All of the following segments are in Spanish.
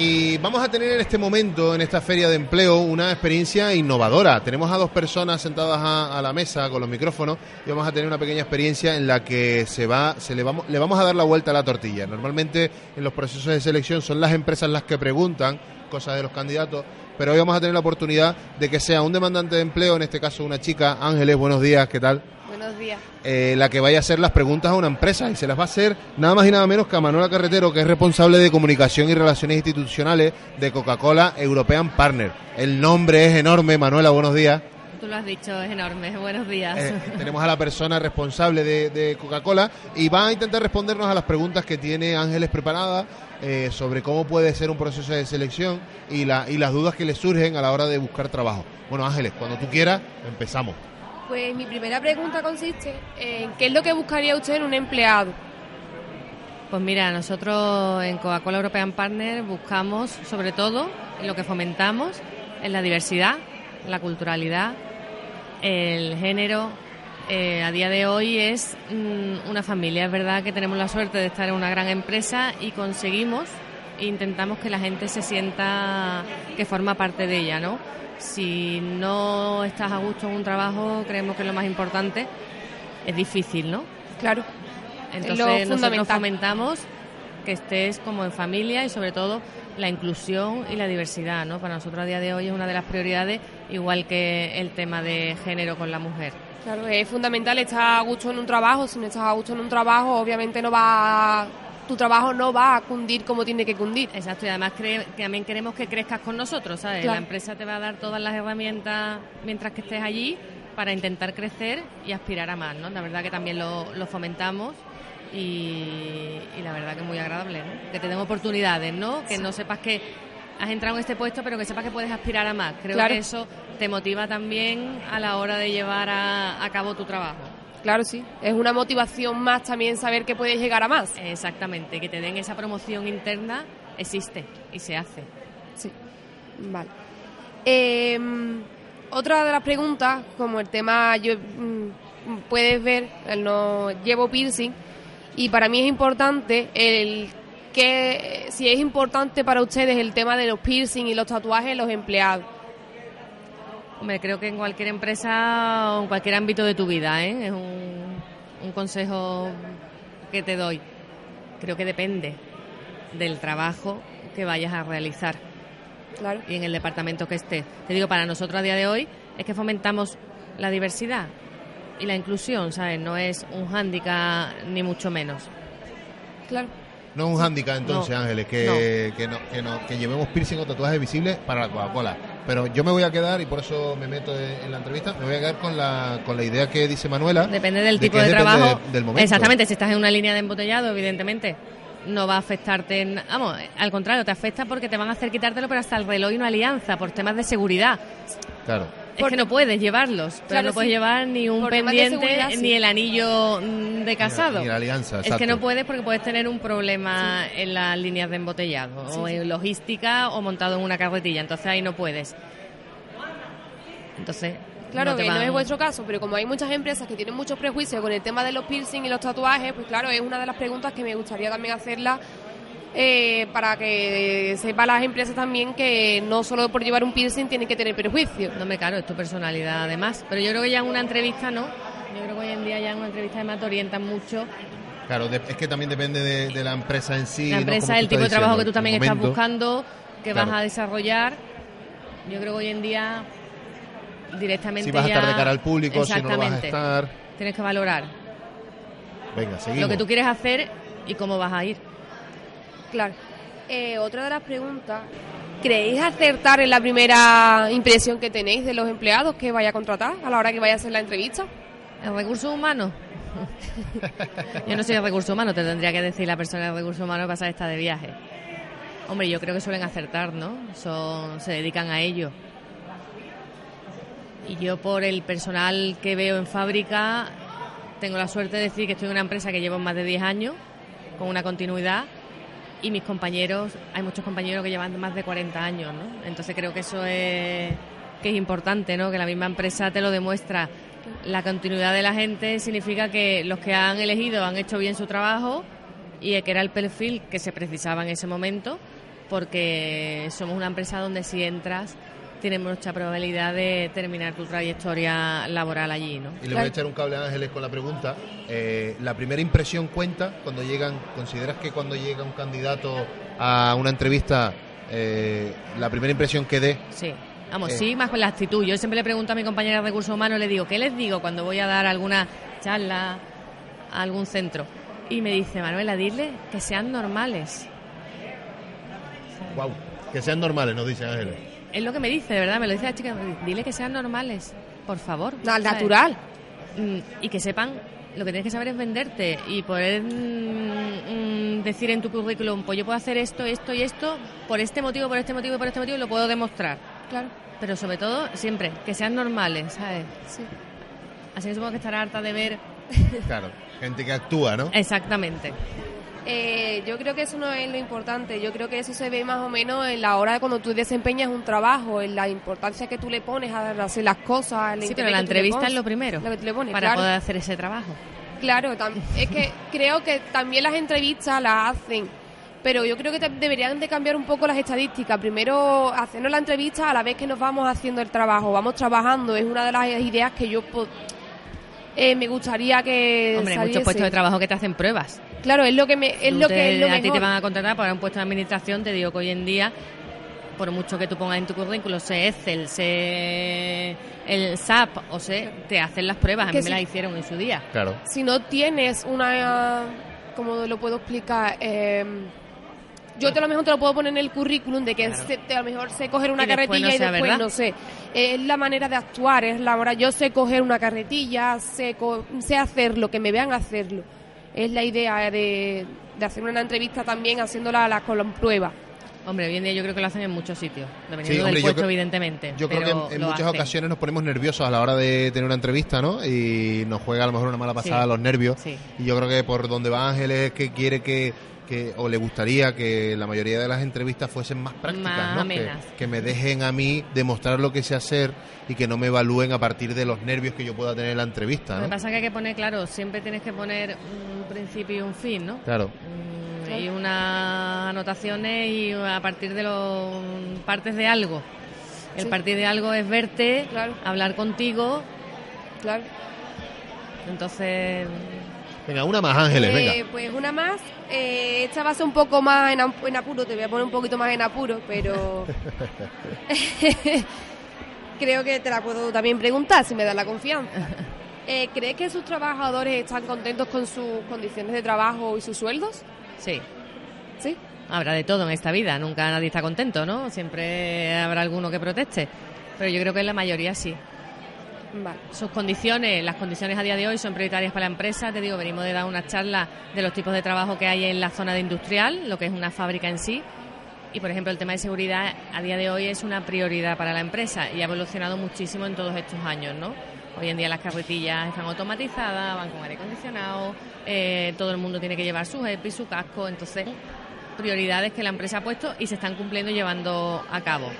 Y vamos a tener en este momento, en esta feria de empleo, una experiencia innovadora. Tenemos a dos personas sentadas a, la mesa con los micrófonos y vamos a tener una pequeña experiencia en la que se va, se le vamos, le vamos a dar la vuelta a la tortilla. Normalmente en los procesos de selección son las empresas las que preguntan cosas de los candidatos, pero hoy vamos a tener la oportunidad de que sea un demandante de empleo, en este caso una chica. Ángeles, buenos días, ¿qué tal? Buenos días. Eh, la que vaya a hacer las preguntas a una empresa y se las va a hacer nada más y nada menos que a Manuela Carretero, que es responsable de comunicación y relaciones institucionales de Coca-Cola European Partner. El nombre es enorme, Manuela, buenos días. Tú lo has dicho, es enorme. Buenos días. Eh, tenemos a la persona responsable de, Coca-Cola y va a intentar respondernos a las preguntas que tiene Ángeles preparadas eh, sobre cómo puede ser un proceso de selección y, la, y las dudas que le surgen a la hora de buscar trabajo. Bueno, Ángeles, cuando tú quieras, empezamos. Pues mi primera pregunta consiste en qué es lo que buscaría usted en un empleado. Pues mira, nosotros en Coca-Cola European Partner buscamos sobre todo lo que fomentamos en la diversidad, la culturalidad, el género. Eh, a día de hoy es mm, una familia. Es verdad que tenemos la suerte de estar en una gran empresa y conseguimos intentamos que la gente se sienta que forma parte de ella, ¿no? si no estás a gusto en un trabajo, creemos que lo más importante es difícil, ¿no? Claro. Entonces nosotros fomentamos que estés como en familia y sobre todo la inclusión y la diversidad, ¿no? Para nosotros a día de hoy es una de las prioridades, igual que el tema de género con la mujer. Claro, es fundamental estar a gusto en un trabajo. Si no estás a gusto en un trabajo, obviamente no va a tu trabajo no va a cundir como tiene que cundir. Exacto, y además también queremos que crezcas con nosotros, ¿sabes? La empresa te va a dar todas las herramientas mientras que estés allí para intentar crecer y aspirar a más, ¿no? La verdad que también lo, fomentamos y, la verdad que es muy agradable, ¿no? Que te den oportunidades, ¿no? Que no sepas que has entrado en este puesto, pero que sepas que puedes aspirar a más. Creo que eso te motiva también a la hora de llevar a cabo tu trabajo. Claro, sí. Es una motivación más también saber que puedes llegar a más. Exactamente, que te den esa promoción interna existe y se hace. Sí. Vale. Em, otra de las preguntas, como el tema, yo mm, puedes ver, no llevo piercing y para mí es importante el que si es importante para ustedes el tema de los piercing y los tatuajes en los empleados. Hombre, creo que en cualquier empresa o en cualquier ámbito de tu vida, ¿eh? es un, un consejo que te doy. Creo que depende del trabajo que vayas a realizar. Claro. Y en el departamento que estés. Te digo, para nosotros a día de hoy es que fomentamos la diversidad y la inclusión, ¿sabes? No es un hándicap ni mucho menos. Claro. No es un hándicap entonces, Ángeles, que, Que, no, que, no, que llevemos piercing o tatuajes visibles para la Coca-Cola. Pero yo me voy a quedar, y por eso me meto en la entrevista, me voy a quedar con la, con la idea que dice Manuela. Depende del tipo de trabajo. del momento. Exactamente, si estás en una línea de embotellado, evidentemente no va a afectarte. vamos, al contrario, te afecta porque te van a hacer quitártelo, pero hasta el reloj y una alianza, por temas de seguridad. Claro. Es que no puedes llevarlos, pero no puedes llevar ni un pendiente ni el anillo mm, de casado. Ni, la alianza, Es que no puedes porque puedes tener un problema en las líneas de embotellado, o en logística, o montado en una carretilla. Entonces ahí no puedes. Entonces, Claro que no es vuestro caso, pero como hay muchas empresas que tienen muchos prejuicios con el tema de los piercing y los tatuajes, pues claro, es una de las preguntas que me gustaría también hacerla eh, para que sepa las empresas también que no solo por llevar un piercing tienen que tener prejuicios. No me caro, es tu personalidad además. Pero yo creo que ya en una entrevista no. Yo creo que hoy en día ya en una entrevista además te orientan mucho. Claro, es que también depende de, la empresa en sí. La empresa, el tipo de trabajo que tú también estás buscando, que vas a desarrollar. Yo creo que hoy en día directamente Si vas a estar de cara al público, si no vas a estar... Tienes que valorar. Venga, seguimos. Lo que tú quieres hacer y cómo vas a ir. Claro. Eh, otra de las preguntas, ¿creéis acertar en la primera impresión que tenéis de los empleados que vaya a contratar a la hora que vaya a hacer la entrevista? ¿El recurso humano? Yo no soy de recursos humanos, te tendría que decir la persona de recursos humanos pasar esta de viaje. Hombre, yo creo que suelen acertar, ¿no? Son, se dedican a ello. Y yo por el personal que veo en fábrica tengo la suerte de decir que estoy en una empresa que llevo más de 10 años, con una continuidad, y mis compañeros, hay muchos compañeros que llevan más de 40 años, ¿no? Entonces creo que eso es, que es importante, ¿no? Que la misma empresa te lo demuestra. La continuidad de la gente significa que los que han elegido han hecho bien su trabajo y que era el perfil que se precisaba en ese momento, porque somos una empresa donde si entras tienes mucha probabilidad de terminar tu trayectoria laboral allí, ¿no? Y le voy a echar un cable a Ángeles con la pregunta. Eh, ¿La primera impresión cuenta cuando llegan? ¿Consideras que cuando llega un candidato a una entrevista, eh, la primera impresión que dé? Sí. Vamos, Eh. sí, más con la actitud. Yo siempre le pregunto a mi compañera de recursos humanos, le digo, ¿qué les digo cuando voy a dar alguna charla a algún centro? Y me dice, Manuela, dile que sean normales. Wow. Que sean normales, nos dice Ángeles. Es lo que me dice, de verdad, me lo dice la chica. Dile que sean normales, por favor. Al natural. Mm, Y que sepan, lo que tienes que saber es venderte y poder mm, mm, decir en tu currículum, pues yo puedo hacer esto, esto y esto, por este motivo, por este motivo y por este motivo, y lo puedo demostrar. Claro. Pero sobre todo, siempre, que sean normales, ¿sabes? Sí. Así que supongo que estará harta de ver Claro. Gente que actúa, ¿no? exactamente. Eh, yo creo que eso no es lo importante. Yo creo que eso se ve más o menos en la hora de cuando tú desempeñas un trabajo, en la importancia que tú le pones a hacer las cosas. Sí, pero la entrevista pones, es lo primero Lo que tú le pones, para claro. poder hacer ese trabajo. Claro, es que creo que también las entrevistas las hacen, pero yo creo que deberían de cambiar un poco las estadísticas. Primero, hacernos la entrevista a la vez que nos vamos haciendo el trabajo, vamos trabajando. Es una de las ideas que yo eh, me gustaría que Hombre, hay muchos puestos de trabajo que te hacen pruebas. Claro, es lo que me, es Tú lo te- que es lo a ti te van a contratar para un puesto de administración, te digo que hoy en día, por mucho que tú pongas en tu currículo, sé Excel, sé el SAP, o sé, te hacen las pruebas, a Que mí me las hicieron en su día. Claro. si no tienes una como lo puedo explicar Eh, yo te a lo mejor te lo puedo poner en el currículum de que Claro. se- te- a lo mejor sé coger una Y después carretilla no y después verdad. no sé es la manera de actuar es la hora yo sé coger una carretilla sé co- sé hacerlo que me vean hacerlo es la idea de, de hacer una entrevista también haciéndola la, con la prueba Hombre, hoy en día yo creo que lo hacen en muchos sitios, dependiendo Sí, hombre, del yo puesto, creo- evidentemente. Yo creo que en, muchas hacen. ocasiones nos ponemos nerviosos a la hora de tener una entrevista, ¿no? Y nos juega a lo mejor una mala pasada Sí. los nervios. Sí. Y yo creo que por donde va Ángeles es que quiere que, que, o le gustaría que la mayoría de las entrevistas fuesen más prácticas, Más ¿no? Que, que me dejen a mí demostrar lo que sé hacer y que no me evalúen a partir de los nervios que yo pueda tener en la entrevista, Lo que ¿no? pasa es que hay que poner, claro, siempre tienes que poner un principio y un fin, ¿no? Claro. Mm, y unas anotaciones y a partir de los partes de algo. El Sí. partir de algo es verte, Claro. hablar contigo, claro entonces Venga, una más, Ángeles, Eh, venga. Pues una más. Eh, esta va a ser un poco más en, ap- en apuro. Te voy a poner un poquito más en apuro, pero. Creo que te la puedo también preguntar si me das la confianza. Eh, ¿Crees que sus trabajadores están contentos con sus condiciones de trabajo y sus sueldos? sí, Sí. habrá de todo en esta vida, nunca nadie está contento, ¿no? Siempre habrá alguno que proteste, pero yo creo que en la mayoría sí. Vale. Sus condiciones, las condiciones a día de hoy son prioritarias para la empresa. Te digo, venimos de dar una charla de los tipos de trabajo que hay en la zona de industrial, lo que es una fábrica en sí. Y, por ejemplo, el tema de seguridad a día de hoy es una prioridad para la empresa y ha evolucionado muchísimo en todos estos años, ¿no? Hoy en día las carretillas están automatizadas, van con aire acondicionado, eh, todo el mundo tiene que llevar su EPI, su casco, entonces prioridades que la empresa ha puesto y se están cumpliendo y llevando a cabo.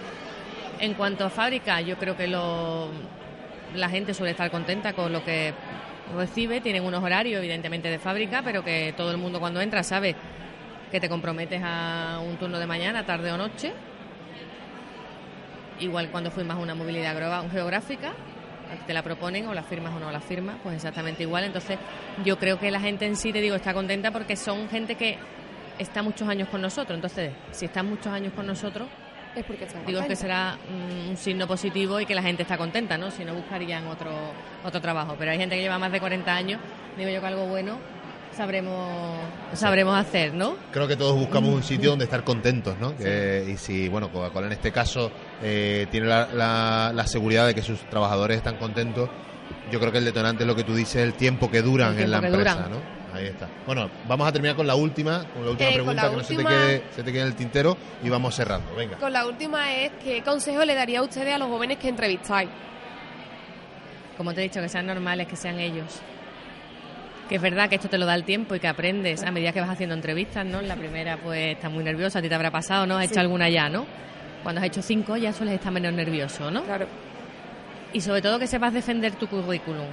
En cuanto a fábrica, yo creo que lo, la gente suele estar contenta con lo que recibe. Tienen unos horarios, evidentemente, de fábrica, pero que todo el mundo cuando entra sabe que te comprometes a un turno de mañana, tarde o noche. Igual cuando firmas una movilidad geográfica, te la proponen o la firmas o no la firmas, pues exactamente igual. Entonces, yo creo que la gente en sí, te digo, está contenta porque son gente que está muchos años con nosotros. Entonces, si están muchos años con nosotros, Es porque están Digo que será mm, un signo positivo y que la gente está contenta, ¿no? Si no buscarían otro otro trabajo. Pero hay gente que lleva más de 40 años, digo yo que algo bueno sabremos sabremos hacer, ¿no? Creo que todos buscamos un sitio donde estar contentos, ¿no? Y si, bueno, Coca-Cola en este caso eh, tiene la, la- la seguridad de que sus trabajadores están contentos, yo creo que el detonante es lo que tú dices, el tiempo que duran en la empresa, duran. ¿no? Ahí está. Bueno, vamos a terminar con la última, con la última Eh, pregunta la que no se te, quede, se te quede en el tintero y vamos cerrando. Venga. Con la última es, ¿qué consejo le daría a ustedes a los jóvenes que entrevistáis? Como te he dicho, que sean normales, que sean ellos. Que es verdad que esto te lo da el tiempo y que aprendes a medida que vas haciendo entrevistas, ¿no? En la primera, pues, estás muy nerviosa, a ti te habrá pasado, ¿no? Has Sí. hecho alguna ya, ¿no? Cuando has hecho cinco ya sueles estar menos nervioso, ¿no? Claro. Y sobre todo que sepas defender tu currículum.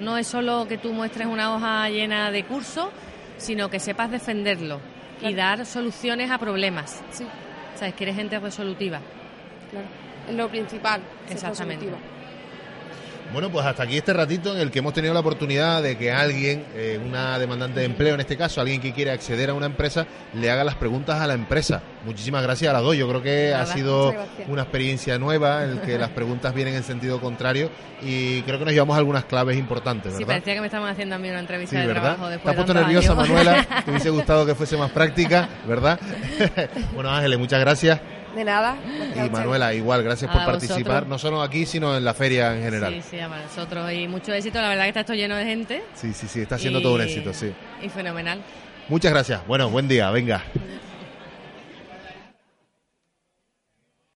No es solo que tú muestres una hoja llena de cursos, sino que sepas defenderlo y dar soluciones a problemas. Sí, Sabes que eres gente resolutiva. claro. Es lo principal. Exactamente. Bueno, pues hasta aquí este ratito en el que hemos tenido la oportunidad de que alguien, eh, una demandante de empleo en este caso, alguien que quiere acceder a una empresa, le haga las preguntas a la empresa. Muchísimas gracias a las dos. Yo creo que Nada, ha sido una experiencia nueva en el que las preguntas vienen en sentido contrario y creo que nos llevamos algunas claves importantes, Sí, parecía que me estaban haciendo a mí una entrevista Sí, de ¿verdad? trabajo Te después has de puesto nerviosa, años. Manuela. Te hubiese gustado que fuese más práctica, ¿verdad? bueno, Ángeles, muchas gracias. De nada. Y. Manuela, igual, gracias A por participar, vosotros. no solo aquí, sino en la feria en general. Sí, sí, a nosotros. Y mucho éxito. La verdad que está esto lleno de gente. Sí, sí, sí, está siendo Y- todo un éxito, sí. Y fenomenal. Muchas gracias. Bueno, buen día, venga.